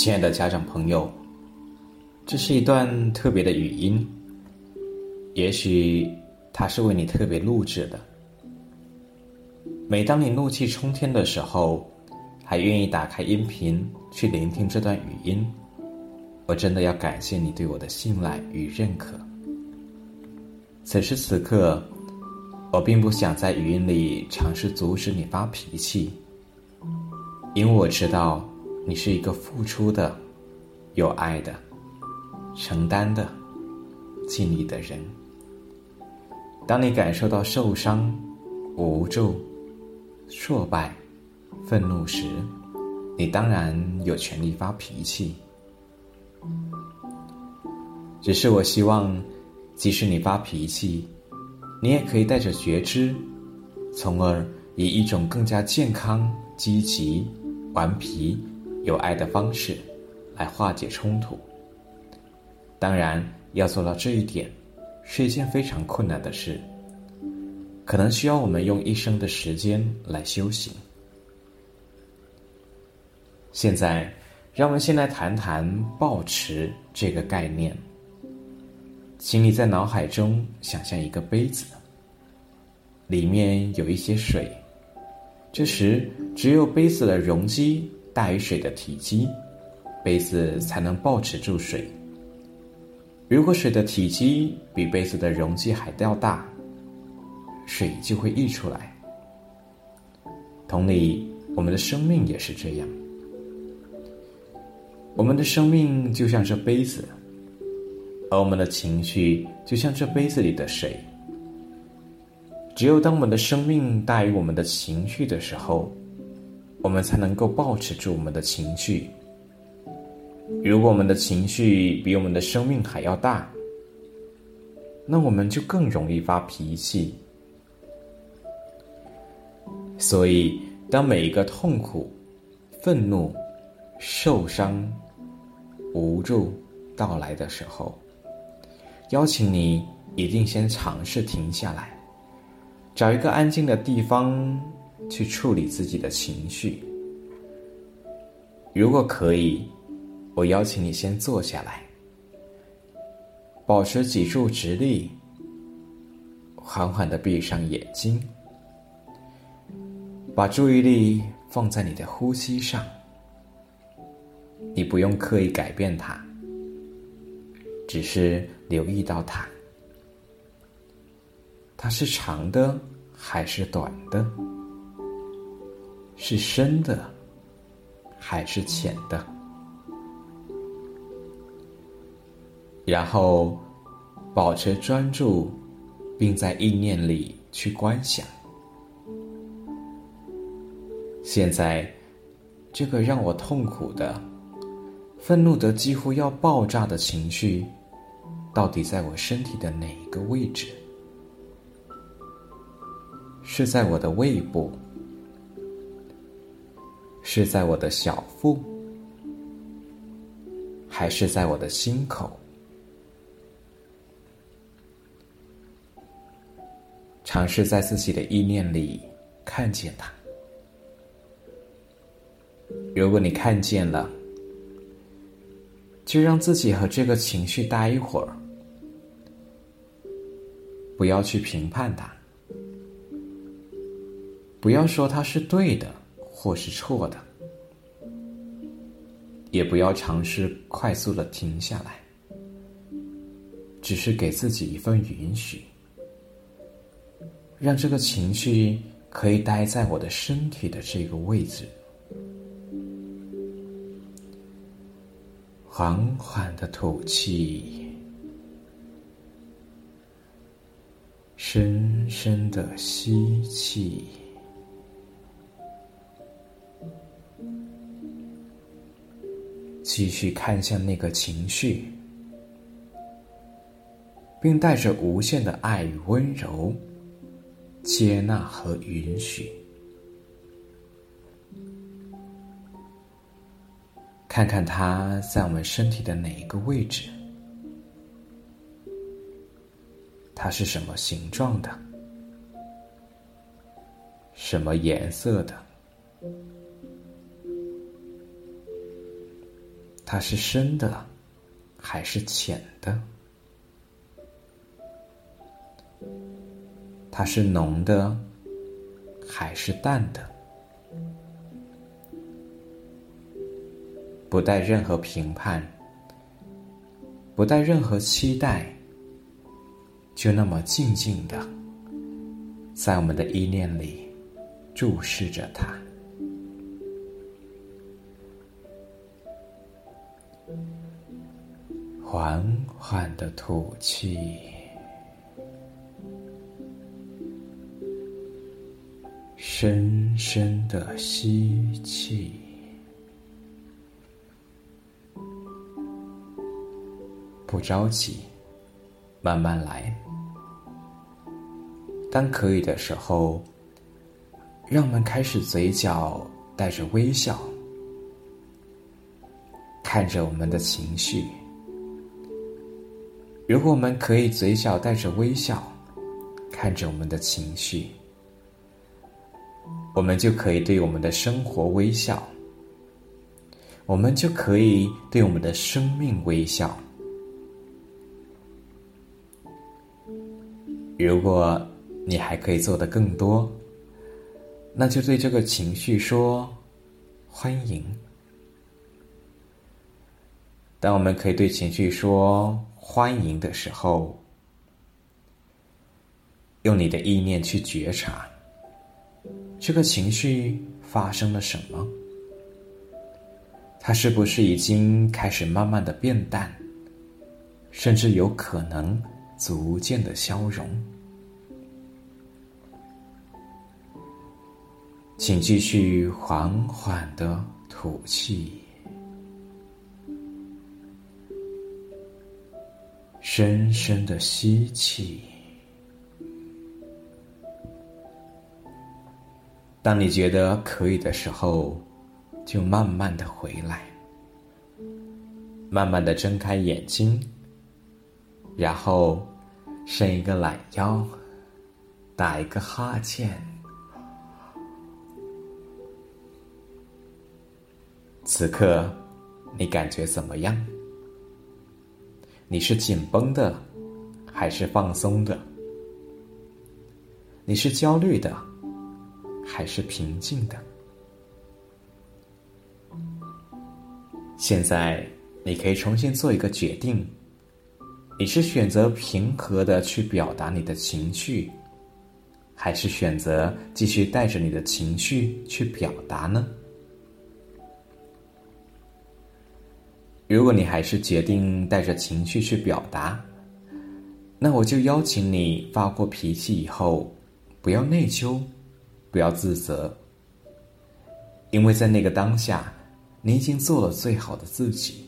亲爱的家长朋友，这是一段特别的语音，也许它是为你特别录制的。每当你怒气冲天的时候，还愿意打开音频去聆听这段语音，我真的要感谢你对我的信赖与认可。此时此刻，我并不想在语音里尝试阻止你发脾气，因为我知道你是一个付出的、有爱的、承担的、尽力的人。当你感受到受伤、无助、挫败、愤怒时，你当然有权利发脾气。只是我希望，即使你发脾气，你也可以带着觉知，从而以一种更加健康、积极、顽皮、有爱的方式来化解冲突。当然，要做到这一点，是一件非常困难的事，可能需要我们用一生的时间来修行。现在，让我们先来谈谈“抱持”这个概念。请你在脑海中想象一个杯子，里面有一些水。这时，只有杯子的容积大于水的体积，杯子才能保持住水。如果水的体积比杯子的容积还要大，水就会溢出来。同理，我们的生命也是这样。我们的生命就像这杯子。而我们的情绪就像这杯子里的水，只有当我们的生命大于我们的情绪的时候，我们才能够保持住我们的情绪。如果我们的情绪比我们的生命还要大，那我们就更容易发脾气。所以，当每一个痛苦、愤怒、受伤、无助到来的时候，邀请你一定先尝试停下来，找一个安静的地方去处理自己的情绪。如果可以，我邀请你先坐下来，保持脊柱直立，缓缓的闭上眼睛，把注意力放在你的呼吸上。你不用刻意改变它。只是留意到它，它是长的还是短的？是深的还是浅的？然后保持专注，并在意念里去观想。现在，这个让我痛苦的、愤怒的几乎要爆炸的情绪。到底在我身体的哪一个位置？是在我的胃部？是在我的小腹？还是在我的心口？尝试在自己的意念里看见它。如果你看见了，就让自己和这个情绪待一会儿。不要去评判它，不要说它是对的或是错的，也不要尝试快速的停下来，只是给自己一份允许，让这个情绪可以待在我的身体的这个位置，缓缓的吐气。深深的吸气，继续看向那个情绪，并带着无限的爱与温柔，接纳和允许。看看它在我们身体的哪一个位置。它是什么形状的？什么颜色的？它是深的还是浅的？它是浓的还是淡的？不带任何评判，不带任何期待，就那么静静的，在我们的意念里注视着它，缓缓的吐气，深深的吸气。不着急，慢慢来。当可以的时候，让我们开始嘴角带着微笑，看着我们的情绪。如果我们可以嘴角带着微笑，看着我们的情绪，我们就可以对我们的生活微笑，我们就可以对我们的生命微笑。如果你还可以做的更多，那就对这个情绪说欢迎。当我们可以对情绪说欢迎的时候，用你的意念去觉察这个情绪发生了什么，它是不是已经开始慢慢的变淡，甚至有可能。逐渐的消融，请继续缓缓的吐气，深深的吸气。当你觉得可以的时候，就慢慢的回来，慢慢的睁开眼睛，然后。伸一个懒腰，打一个哈欠。此刻，你感觉怎么样？你是紧绷的，还是放松的？你是焦虑的，还是平静的？现在，你可以重新做一个决定。你是选择平和的去表达你的情绪，还是选择继续带着你的情绪去表达呢？如果你还是决定带着情绪去表达，那我就邀请你发过脾气以后，不要内疚，不要自责，因为在那个当下，你已经做了最好的自己。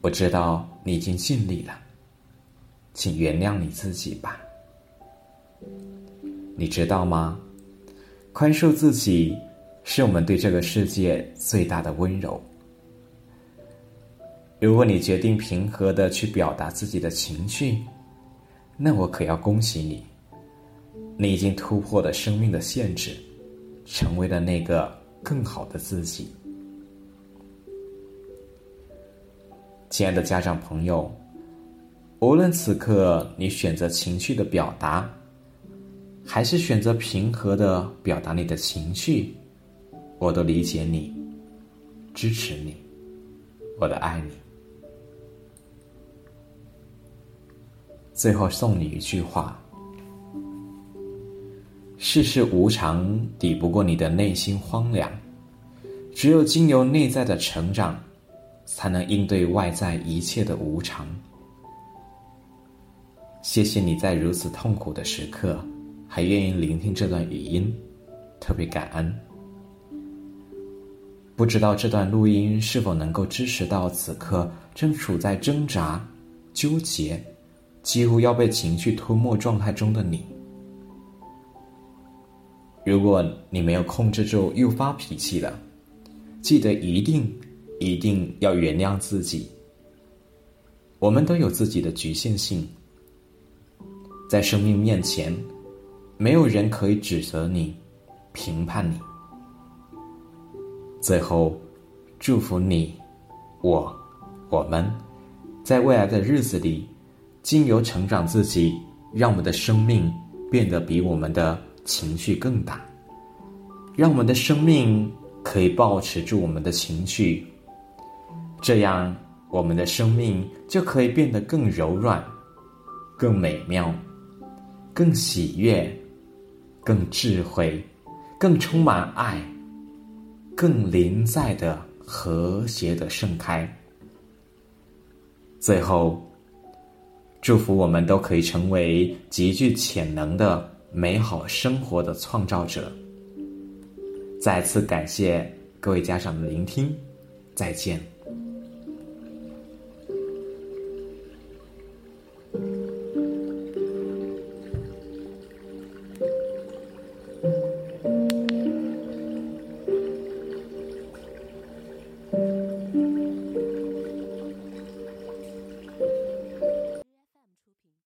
我知道你已经尽力了，请原谅你自己吧。你知道吗？宽恕自己是我们对这个世界最大的温柔。如果你决定平和的去表达自己的情绪，那我可要恭喜你，你已经突破了生命的限制，成为了那个更好的自己。亲爱的家长朋友，无论此刻你选择情绪的表达，还是选择平和的表达你的情绪，我都理解你，支持你，我的爱你。最后送你一句话：世事无常，抵不过你的内心荒凉，只有经由内在的成长。才能应对外在一切的无常。谢谢你在如此痛苦的时刻，还愿意聆听这段语音，特别感恩。不知道这段录音是否能够支持到此刻正处在挣扎、纠结、几乎要被情绪吞没状态中的你。如果你没有控制住又发脾气了，记得一定。一定要原谅自己。我们都有自己的局限性，在生命面前，没有人可以指责你、评判你。最后，祝福你我、我们，在未来的日子里，经由成长自己，让我们的生命变得比我们的情绪更大，让我们的生命可以保持住我们的情绪，这样我们的生命就可以变得更柔软、更美妙、更喜悦、更智慧、更充满爱、更临在的。和谐的盛开。最后，祝福我们都可以成为极具潜能的美好生活的创造者。再次感谢各位家长的聆听，再见。